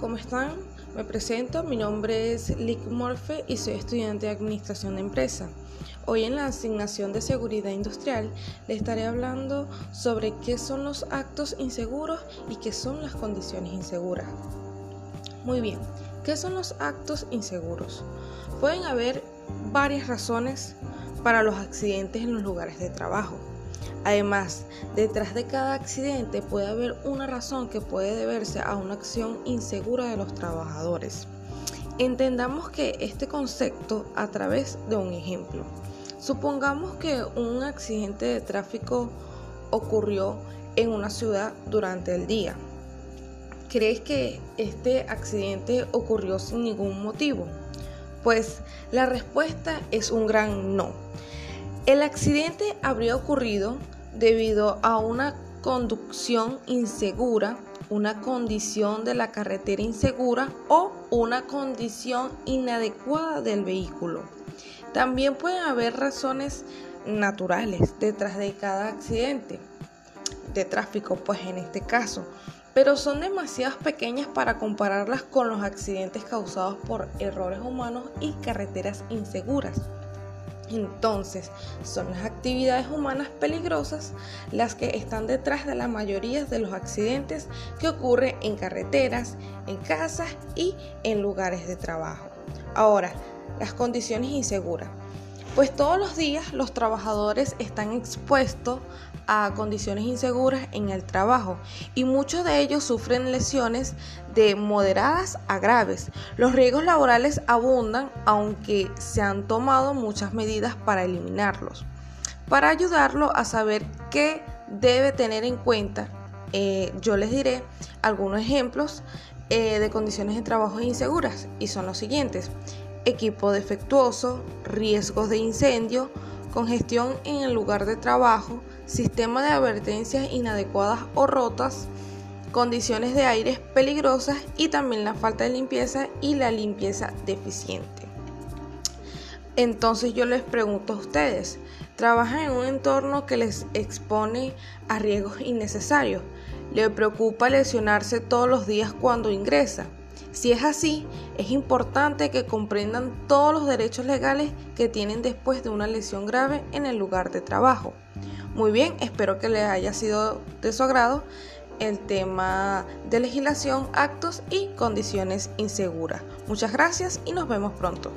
¿cómo están? Me presento, mi nombre es Lick Morfe y soy estudiante de Administración de Empresa. Hoy en la asignación de Seguridad Industrial le estaré hablando sobre qué son los actos inseguros y qué son las condiciones inseguras. Muy bien, ¿qué son los actos inseguros? Pueden haber varias razones para los accidentes en los lugares de trabajo. Además, detrás de cada accidente puede haber una razón que puede deberse a una acción insegura de los trabajadores. Entendamos que este concepto a través de un ejemplo. Supongamos que un accidente de tráfico ocurrió en una ciudad durante el día. ¿Crees que este accidente ocurrió sin ningún motivo? Pues la respuesta es un gran no. El accidente habría ocurrido debido a una conducción insegura, una condición de la carretera insegura o una condición inadecuada del vehículo. También pueden haber razones naturales detrás de cada accidente de tráfico, pues en este caso, pero son demasiado pequeñas para compararlas con los accidentes causados por errores humanos y carreteras inseguras. Entonces, son las actividades humanas peligrosas las que están detrás de la mayoría de los accidentes que ocurren en carreteras, en casas y en lugares de trabajo. Ahora, las condiciones inseguras. Pues todos los días los trabajadores están expuestos a condiciones inseguras en el trabajo y muchos de ellos sufren lesiones de moderadas a graves. Los riesgos laborales abundan aunque se han tomado muchas medidas para eliminarlos. Para ayudarlo a saber qué debe tener en cuenta, eh, yo les diré algunos ejemplos eh, de condiciones de trabajo inseguras y son los siguientes equipo defectuoso, riesgos de incendio, congestión en el lugar de trabajo, sistema de advertencias inadecuadas o rotas, condiciones de aire peligrosas y también la falta de limpieza y la limpieza deficiente. Entonces yo les pregunto a ustedes, ¿trabajan en un entorno que les expone a riesgos innecesarios? ¿Le preocupa lesionarse todos los días cuando ingresa? Si es así, es importante que comprendan todos los derechos legales que tienen después de una lesión grave en el lugar de trabajo. Muy bien, espero que les haya sido de su agrado el tema de legislación, actos y condiciones inseguras. Muchas gracias y nos vemos pronto.